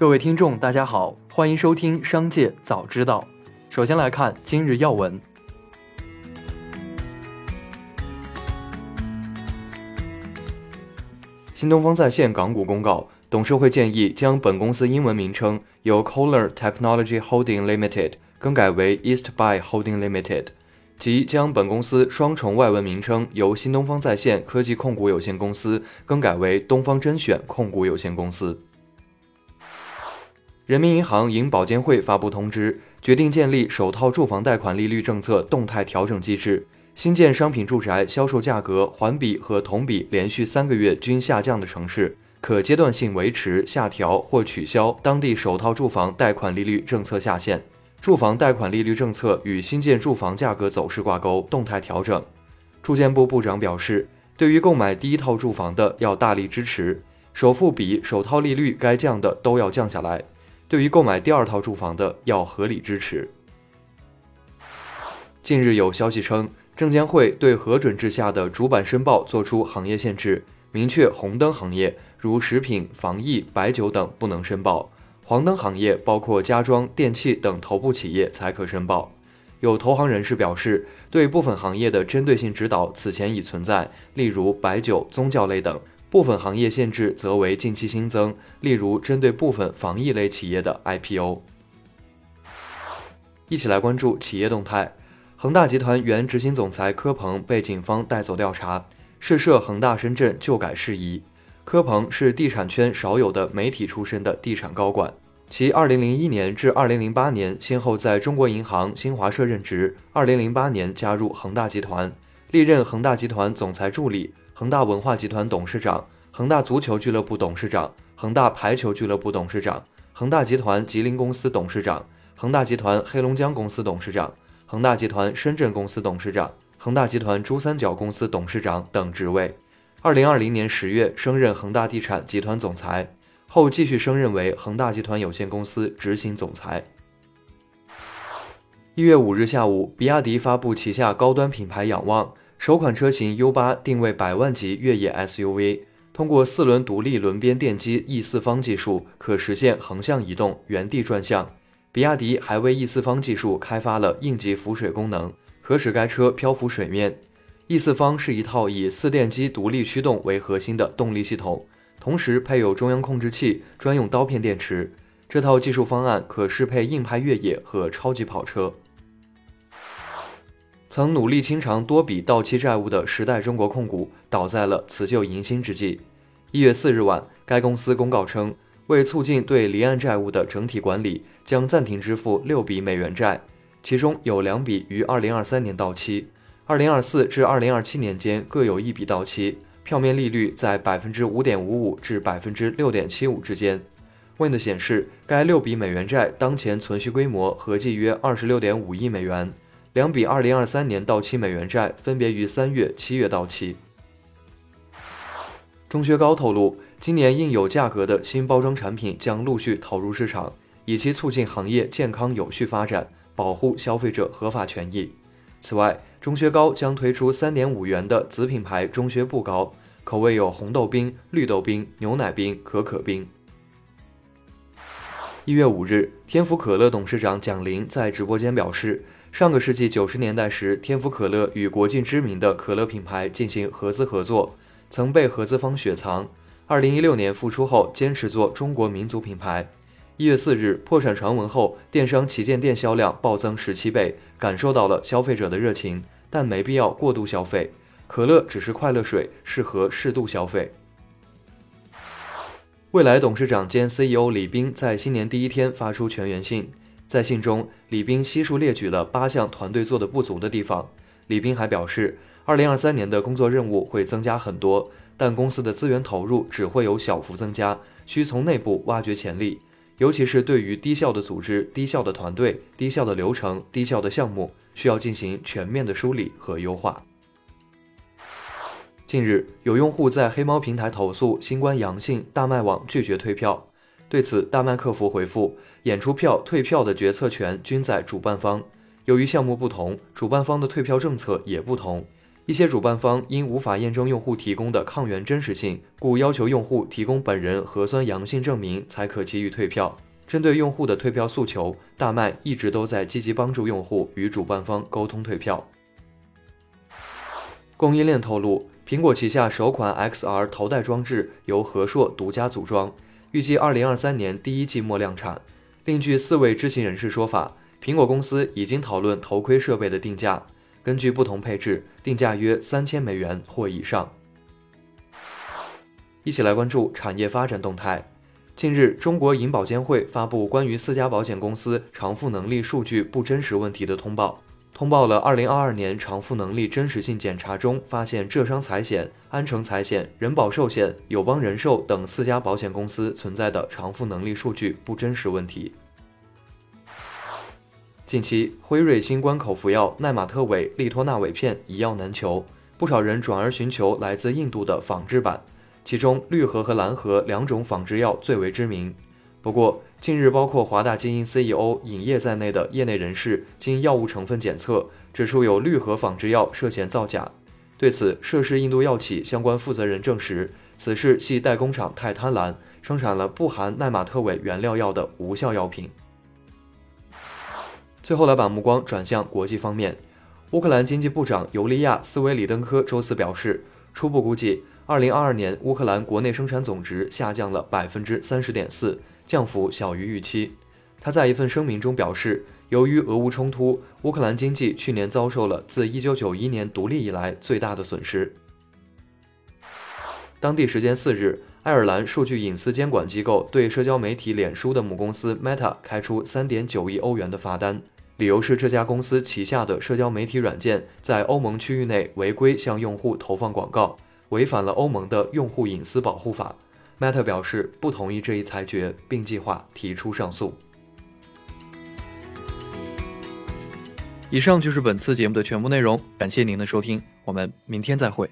各位听众，大家好，欢迎收听《商界早知道》。首先来看今日要闻。新东方在线港股公告，董事会建议将本公司英文名称由 Kohler Technology Holding Limited 更改为 Eastbuy Holding Limited，即将本公司双重外文名称由新东方在线科技控股有限公司更改为东方甄选控股有限公司。人民银行银保监会发布通知，决定建立首套住房贷款利率政策动态调整机制。新建商品住宅销售价格环比和同比连续三个月均下降的城市，可阶段性维持、下调或取消当地首套住房贷款利率政策下限。住房贷款利率政策与新建住房价格走势挂钩，动态调整。住建部部长表示，对于购买第一套住房的要大力支持，首付比、首套利率该降的都要降下来；对于购买第二套住房的要合理支持。近日有消息称。证监会对核准制下的主板申报作出行业限制，明确红灯行业如食品、防疫、白酒等不能申报，黄灯行业包括家装、电器等头部企业才可申报。有投行人士表示，对部分行业的针对性指导此前已存在，例如白酒、宗教类等；部分行业限制则为近期新增，例如针对部分防疫类企业的 IPO。一起来关注企业动态。恒大集团原执行总裁柯鹏被警方带走调查，涉涉恒大深圳旧改事宜。柯鹏是地产圈少有的媒体出身的地产高管，其2001年至2008年先后在中国银行、新华社任职，2008年加入恒大集团，历任恒大集团总裁助理、恒大文化集团董事长、恒大足球俱乐部董事长、恒大排球俱乐部董事长、恒大集团吉林公司董事长、恒大集团黑龙江公司董事长。恒大集团深圳公司董事长、恒大集团珠三角公司董事长等职位。二零二零年十月升任恒大地产集团总裁，后继续升任为恒大集团有限公司执行总裁。一月五日下午，比亚迪发布旗下高端品牌仰望首款车型 U 八，定位百万级越野 SUV，通过四轮独立轮边电机 E 四方技术，可实现横向移动、原地转向。比亚迪还为 E 四方技术开发了应急浮水功能，可使该车漂浮水面。E 四方是一套以四电机独立驱动为核心的动力系统，同时配有中央控制器、专用刀片电池。这套技术方案可适配硬派越野和超级跑车。曾努力清偿多笔到期债务的时代中国控股倒在了辞旧迎新之际。一月四日晚，该公司公告称。为促进对离岸债务的整体管理，将暂停支付六笔美元债，其中有两笔于二零二三年到期，二零二四至二零二七年间各有一笔到期，票面利率在百分之五点五五至百分之六点七五之间。Wind 显示，该六笔美元债当前存续规模合计约二十六点五亿美元，两笔二零二三年到期美元债分别于三月、七月到期。钟薛高透露。今年印有价格的新包装产品将陆续投入市场，以期促进行业健康有序发展，保护消费者合法权益。此外，钟薛高将推出三点五元的子品牌钟薛步高，口味有红豆冰、绿豆冰、牛奶冰、可可冰。一月五日，天府可乐董事长蒋林在直播间表示，上个世纪九十年代时，天府可乐与国际知名的可乐品牌进行合资合作，曾被合资方雪藏。二零一六年复出后，坚持做中国民族品牌。一月四日，破产传闻后，电商旗舰店销量暴增十七倍，感受到了消费者的热情，但没必要过度消费。可乐只是快乐水，适合适度消费。未来董事长兼 CEO 李斌在新年第一天发出全员信，在信中，李斌悉数列举了八项团队做的不足的地方。李斌还表示，二零二三年的工作任务会增加很多。但公司的资源投入只会有小幅增加，需从内部挖掘潜力，尤其是对于低效的组织、低效的团队、低效的流程、低效的项目，需要进行全面的梳理和优化。近日，有用户在黑猫平台投诉新冠阳性，大麦网拒绝退票。对此，大麦客服回复：演出票、退票的决策权均在主办方，由于项目不同，主办方的退票政策也不同。一些主办方因无法验证用户提供的抗原真实性，故要求用户提供本人核酸阳性证明才可给予退票。针对用户的退票诉求，大麦一直都在积极帮助用户与主办方沟通退票。供应链透露，苹果旗下首款 XR 头戴装置由和硕独家组装，预计2023年第一季末量产。另据四位知情人士说法，苹果公司已经讨论头盔设备的定价，根据不同配置，定价约三千美元或以上。一起来关注产业发展动态。近日，中国银保监会发布关于四家保险公司偿付能力数据不真实问题的通报。通报了2022年偿付能力真实性检查中发现浙商财险、安诚财险、人保寿险、友邦人寿等四家保险公司存在的偿付能力数据不真实问题。近期，辉瑞新冠口服药奈玛特韦利托那韦片一药难求，不少人转而寻求来自印度的仿制版，其中绿盒和蓝盒两种仿制药最为知名。不过，近日，包括华大基因 CEO 尹烨在内的业内人士经药物成分检测，指出有氯核仿制药涉嫌造假。对此，涉事印度药企相关负责人证实，此事系代工厂太贪婪，生产了不含奈玛特韦原料药的无效药品。最后来把目光转向国际方面，乌克兰经济部长尤利亚斯维里登科周四表示，初步估计，二零二二年乌克兰国内生产总值下降了百分之三十点四。降幅小于预期。他在一份声明中表示，由于俄乌冲突，乌克兰经济去年遭受了自1991年独立以来最大的损失。当地时间四日，爱尔兰数据隐私监管机构对社交媒体脸书的母公司 Meta 开出3.9亿欧元的罚单，理由是这家公司旗下的社交媒体软件在欧盟区域内违规向用户投放广告，违反了欧盟的用户隐私保护法。Meta 表示不同意这一裁决，并计划提出上诉。以上就是本次节目的全部内容，感谢您的收听，我们明天再会。